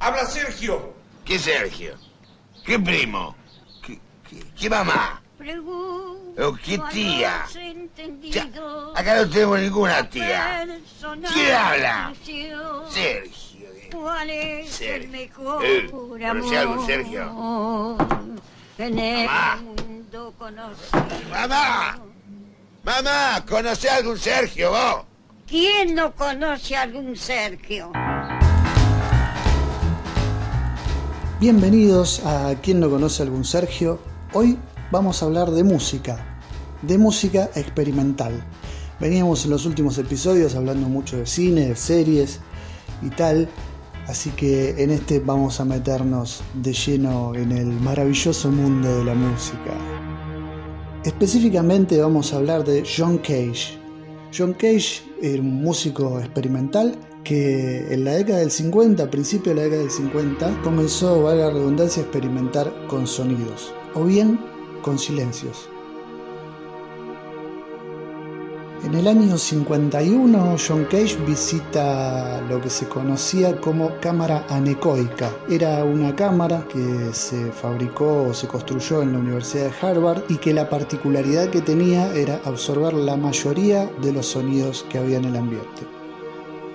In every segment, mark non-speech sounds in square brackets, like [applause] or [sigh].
Habla Sergio. ¿Qué Sergio? ¿Qué primo? ¿Qué, qué- qué mamá? ¿O qué tía? Ya, acá no tenemos ninguna tía. ¿Quién habla? Sergio. eh. ¿Cuál es Sergio. el mejor Eh, amor ¿conoce algo, Sergio? En el Mamá. mundo conocido? ¡Mamá! ¡Mamá! ¿Conoce a algún Sergio vos? ¿Quién no conoce a algún Sergio? Bienvenidos a Quien no conoce algún Sergio. Hoy vamos a hablar de música, de música experimental. Veníamos en los últimos episodios hablando mucho de cine, de series y tal, así que en este vamos a meternos de lleno en el maravilloso mundo de la música. Específicamente vamos a hablar de John Cage. John Cage era un músico experimental que en la década del 50, a principios de la década del 50, comenzó, valga la redundancia, a experimentar con sonidos, o bien con silencios. En el año 51, John Cage visita lo que se conocía como cámara anecoica. Era una cámara que se fabricó o se construyó en la Universidad de Harvard y que la particularidad que tenía era absorber la mayoría de los sonidos que había en el ambiente.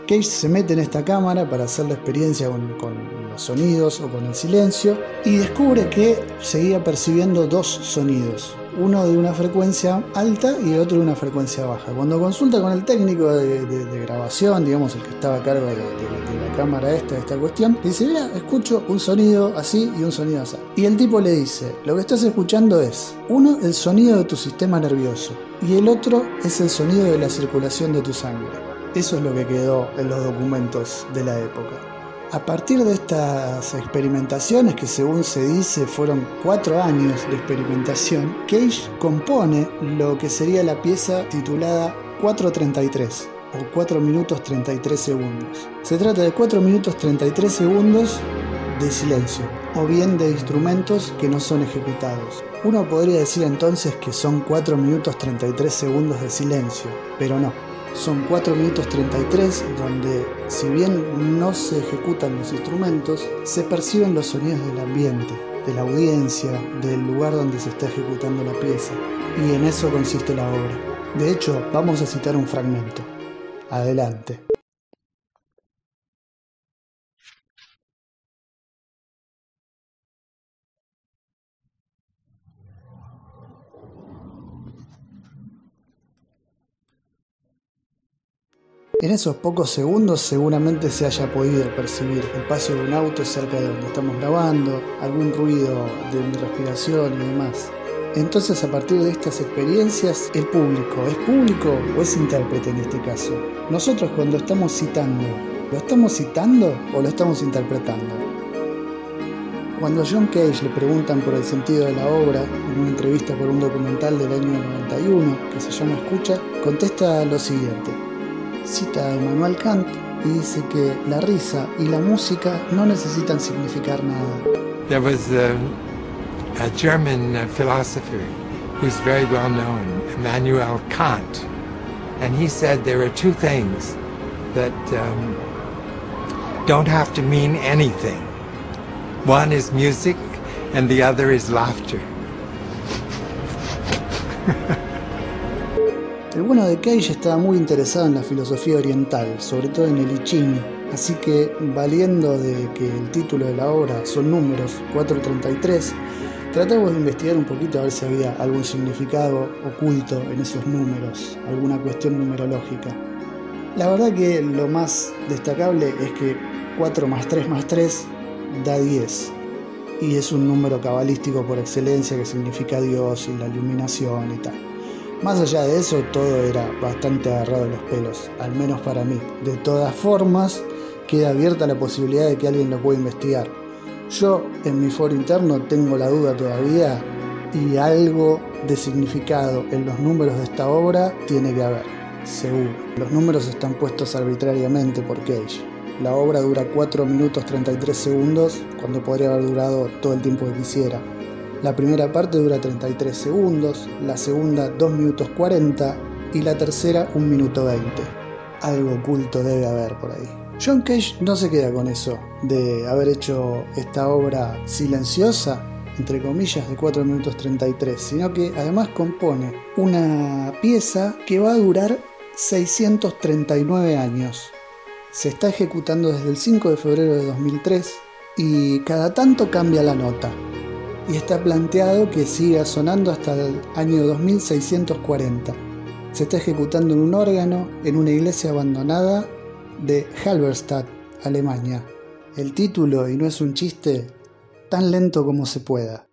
Cage se mete en esta cámara para hacer la experiencia con, los sonidos o con el silencio y descubre que seguía percibiendo dos sonidos, uno de una frecuencia alta y el otro de una frecuencia baja. Cuando consulta con el técnico de, de- grabación, digamos el que estaba a cargo de, la cámara esta, esta cuestión, dice, mira, escucho un sonido así y un sonido así. Y el tipo le dice, lo que estás escuchando es, uno, el sonido de tu sistema nervioso y el otro es el sonido de la circulación de tu sangre. Eso es lo que quedó en los documentos de la época. A partir de estas experimentaciones, que según se dice fueron cuatro años de experimentación, Cage compone lo que sería la pieza titulada 433 o 4 minutos 33 segundos. Se trata de 4 minutos 33 segundos de silencio o bien de instrumentos que no son ejecutados. Uno podría decir entonces que son 4 minutos 33 segundos de silencio, pero no. Son 4 minutos 33 donde, si bien no se ejecutan los instrumentos, se perciben los sonidos del ambiente, de la audiencia, del lugar donde se está ejecutando la pieza. Y en eso consiste la obra. De hecho, vamos a citar un fragmento. Adelante. En esos pocos segundos seguramente se haya podido percibir el paso de un auto cerca de donde estamos grabando, algún ruido de mi respiración y demás. Entonces a partir de estas experiencias, el público, ¿es público o es intérprete en este caso? Nosotros cuando estamos citando, ¿lo estamos citando o lo estamos interpretando? Cuando a John Cage le preguntan por el sentido de la obra en una entrevista por un documental del año 91 que se llama Escucha, contesta lo siguiente. Cita a Kant y dice que la risa y la música no necesitan significar nada. There was um, a German uh, philosopher who's very well known, Immanuel Kant, and he said there are two things that um, don't have to mean anything. One is music, and the other is laughter. [laughs] El bueno de Cage estaba muy interesado en la filosofía oriental, sobre todo en el I así que valiendo de que el título de la obra son números 433, tratamos de investigar un poquito a ver si había algún significado oculto en esos números, alguna cuestión numerológica. La verdad que lo más destacable es que 4 más 3 más 3 da 10 y es un número cabalístico por excelencia que significa Dios y la iluminación y tal. Más allá de eso, todo era bastante agarrado de los pelos, al menos para mí. De todas formas, queda abierta la posibilidad de que alguien lo pueda investigar. Yo, en mi foro interno, tengo la duda todavía y algo de significado en los números de esta obra tiene que haber, seguro. Los números están puestos arbitrariamente por Cage. La obra dura 4 minutos 33 segundos cuando podría haber durado todo el tiempo que quisiera. La primera parte dura 33 segundos, la segunda 2 minutos 40 y la tercera 1 minuto 20. Algo oculto debe haber por ahí. John Cage no se queda con eso de haber hecho esta obra silenciosa, entre comillas, de 4 minutos 33, sino que además compone una pieza que va a durar 639 años. Se está ejecutando desde el 5 de febrero de 2003 y cada tanto cambia la nota. Y está planteado que siga sonando hasta el año 2640. Se está ejecutando en un órgano en una iglesia abandonada de Halberstadt, Alemania. El título, y no es un chiste, tan lento como se pueda.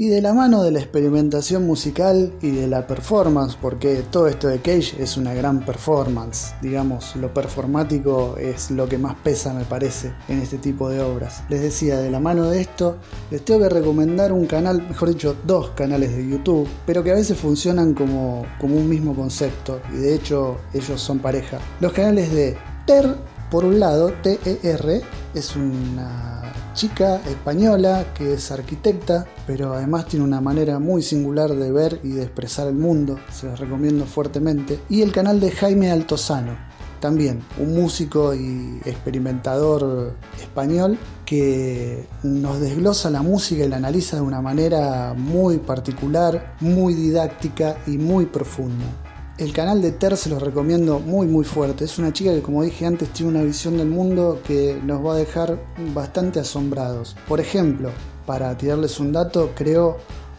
Y de la mano de la experimentación musical y de la performance, porque todo esto de Cage es una gran performance, digamos, lo performático es lo que más pesa me parece en este tipo de obras. Les decía, de la mano de esto, les tengo que recomendar un canal, mejor dicho, dos canales de YouTube, pero que a veces funcionan como, como un mismo concepto, y de hecho ellos son pareja. Los canales de TER, por un lado, TER, es una chica española que es arquitecta, pero además tiene una manera muy singular de ver y de expresar el mundo, se los recomiendo fuertemente. Y el canal de Jaime Altozano, también un músico y experimentador español que nos desglosa la música y la analiza de una manera muy particular, muy didáctica y muy profunda. El canal de Ter se los recomiendo muy muy fuerte. Es una chica que como dije antes tiene una visión del mundo que nos va a dejar bastante asombrados. Por ejemplo, para tirarles un dato, creó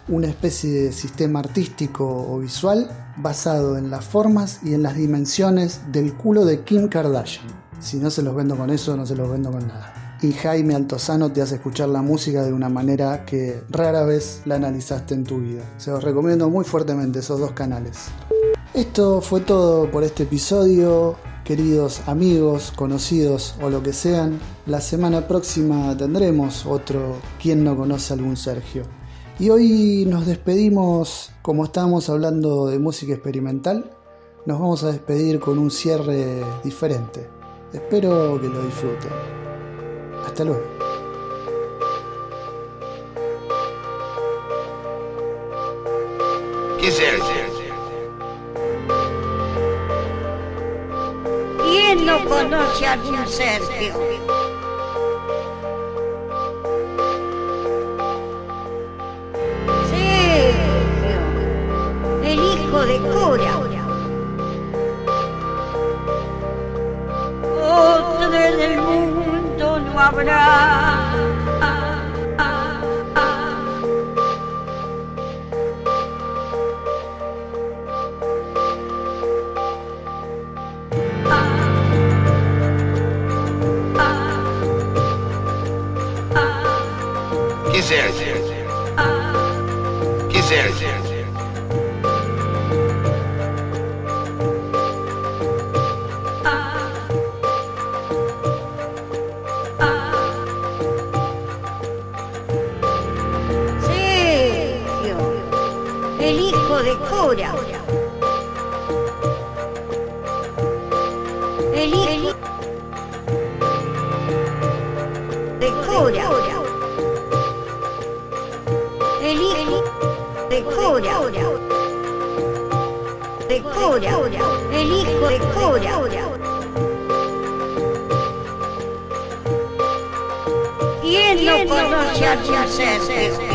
una especie de sistema artístico o visual basado en las formas y en las dimensiones del culo de Kim Kardashian. Si no se los vendo con eso, no se los vendo con nada. Y Jaime Altozano te hace escuchar la música de una manera que rara vez la analizaste en tu vida. Se los recomiendo muy fuertemente esos dos canales. Esto fue todo por este episodio, queridos amigos, conocidos o lo que sean. La semana próxima tendremos otro ¿Quién no conoce algún Sergio? Y hoy nos despedimos, como estábamos hablando de música experimental, nos vamos a despedir con un cierre diferente. Espero que lo disfruten. Hasta luego. Sergio, el hijo de cura. Otro del mundo no habrá. Sergio? ¿Qué el hijo de cura. El hijo de cura. De cura. De cura. El hijo de cura. ¿Quién no conoce a Sergio?